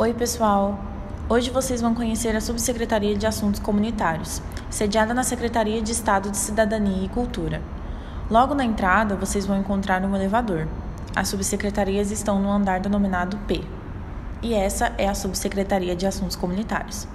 Oi, pessoal! Hoje vocês vão conhecer a Subsecretaria de Assuntos Comunitários, sediada na Secretaria de Estado de Cidadania e Cultura. Logo na entrada, vocês vão encontrar um elevador. As subsecretarias estão no andar denominado P. E essa é a Subsecretaria de Assuntos Comunitários.